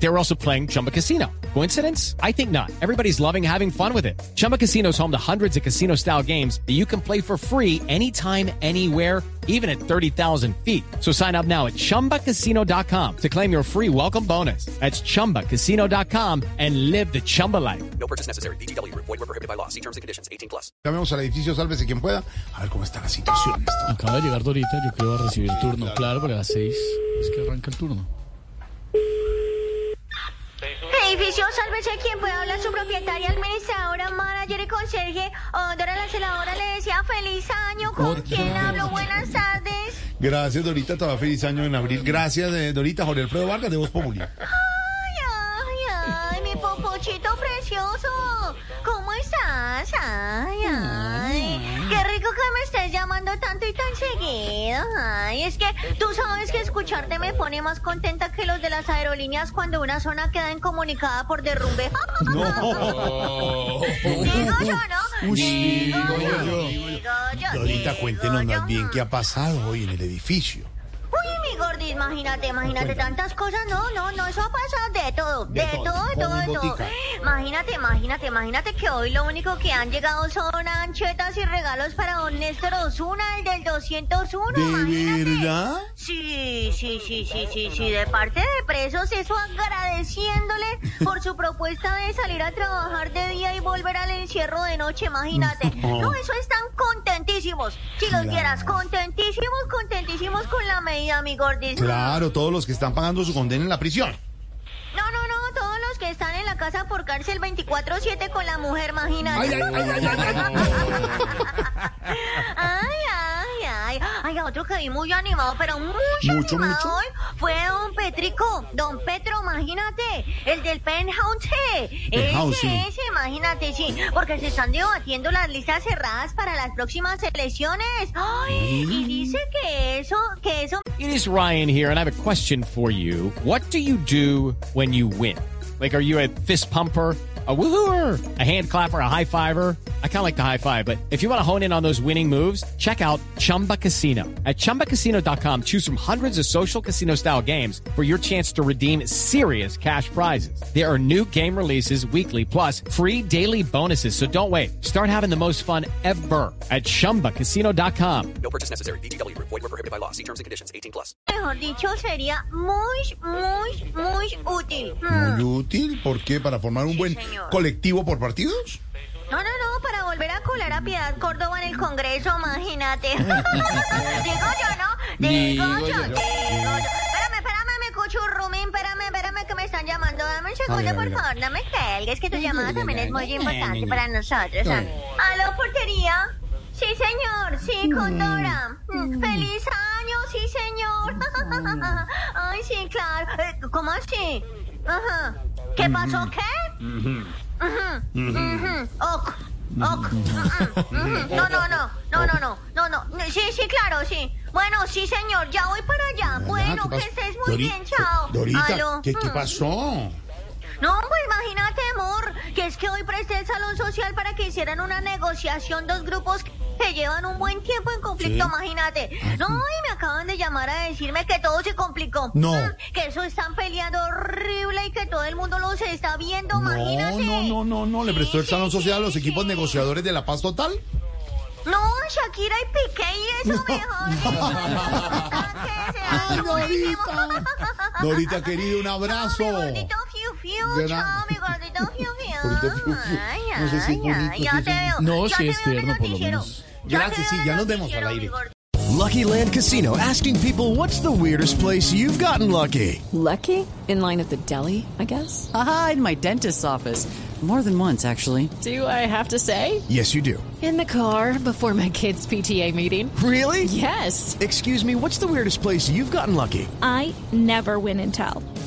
They were also playing Chumba Casino. Coincidence? I think not. Everybody's loving having fun with it. Chumba Casino is home to hundreds of casino style games that you can play for free anytime, anywhere, even at 30,000 feet. So sign up now at chumbacasino.com to claim your free welcome bonus. That's chumbacasino.com and live the Chumba life. No purchase necessary. BGW. Void were prohibited by law. See terms and conditions. 18 plus. Llamemos al edificio, sálvese quien pueda. A ver cómo está la situación. Acaba de llegar Dorita, yo creo a recibir el turno. Claro, porque a las seis es que arranca el turno. Edificio, sálvese quien pueda hablar su propietaria, administradora, manager y conserje. Dora la celadora le decía feliz año. ¿Con quién hablo? Buenas tardes. Gracias, Dorita. Va feliz año en abril. Gracias, eh, Dorita. Jorge Alfredo Vargas de Voz Populi. Ay, ay, ay, mi popochito precioso. ¿Cómo estás? Ay, ay. Qué rico que me estés llamando tanto tan seguido. Ay, es que tú sabes que escucharte me pone más contenta que los de las aerolíneas cuando una zona queda incomunicada por derrumbe. No. Digo yo, ¿no? Uy, digo digo yo, yo. digo yo, cuéntenos más bien qué ha pasado hoy en el edificio. Imagínate, imagínate tantas cosas. No, no, no, eso ha pasado de todo, de, De todo, todo, de todo. Imagínate, imagínate, imagínate que hoy lo único que han llegado son anchetas y regalos para don Néstor Osuna, el del 201. ¿De imagínate. verdad? Sí, sí, sí, sí, sí, sí, de parte de presos, eso agradeciéndole por su propuesta de salir a trabajar de día y volver al encierro de noche, imagínate. No, eso están contentísimos. Si los vieras, contentísimos, contentísimos con la medida, mi gordis. Claro, todos los que están pagando su condena en la prisión. No, no, no, todos los que están en la casa por cárcel 24-7 con la mujer, imagínate. Ay, ay, ay, ay, ay, ay. Ay, ay, ay. Ay, otro que vi muy animado, pero mucho, Mucho, animado mucho. hoy fue don Petrico, don Petro, imagínate, el del penthouse. Ese, sí. ese, imagínate, sí, porque se están debatiendo las listas cerradas para las próximas elecciones. Ay, y dice que eso, que eso It is Ryan here, and I have a question for you. What do you do when you win? Like, are you a fist pumper? A woohooer, a hand clapper, a high fiver. I kind of like the high five, but if you want to hone in on those winning moves, check out Chumba Casino. At chumbacasino.com, choose from hundreds of social casino style games for your chance to redeem serious cash prizes. There are new game releases weekly, plus free daily bonuses. So don't wait. Start having the most fun ever at chumbacasino.com. No purchase necessary. BGW. Void were prohibited by law. See terms and conditions. 18 plus. mejor dicho, sería muy, muy, muy útil. Hmm. Muy útil. ¿Por qué? ¿Para formar un Sí, buen señor. colectivo por partidos? No, no, no, para volver a colar a Piedad Córdoba en el Congreso, imagínate. digo yo, ¿no? Digo, Digo yo, yo. digo yo. Espérame, espérame, me cuchurrumín, espérame, espérame que me están lando. Dame un segundo, por favor, no me cuelgues, que tu llamada también es muy importante para nosotros. ¿Aló, portería? Sí, señor, sí, con Dora. Mm, ¡Feliz año, sí, señor! Ay, sí, claro. Eh, ¿Cómo así? Ajá. ¿Qué pasó, qué? Ujú, ok. No, no, no, no, no, no, no, no. Sí, sí, claro, sí. Bueno, sí, señor, ya voy para allá. Bueno, ¿Qué que estés muy bien, chao. Dorita, Aló. ¿qué, qué Mm. pasó? No, pues imagínate, amor, que es que hoy presté el salón social para que hicieran una negociación dos grupos que llevan un buen tiempo en conflicto, Sí. imagínate. No, y me acaban de llamar a decirme que todo se complicó. No. Mm, Que eso están peleando horrible y que todo el mundo los está viendo, No, imagínate. no, no, no, no. ¿Le Sí, prestó el salón social a los equipos negociadores de la paz total? No, Shakira y Piqué y eso mejor. Que se Ay, querido, un abrazo. Mi gordito fiu fiu, Gra- chao, mi gordito fiu fiu. Gordito fiu fiu. Ay, No sé si es bonito, ay, ya si te veo. No, ya sí es veo en el tierno, por lo menos. Gracias, sí, ya nos vemos al aire. Lucky Land Casino asking people what's the weirdest place you've gotten lucky? Lucky? In line at the deli, I guess? Aha, in my dentist's office. More than once, actually. Do I have to say? Yes, you do. In the car before my kids' PTA meeting. Really? Yes. Excuse me, what's the weirdest place you've gotten lucky? I never win and tell.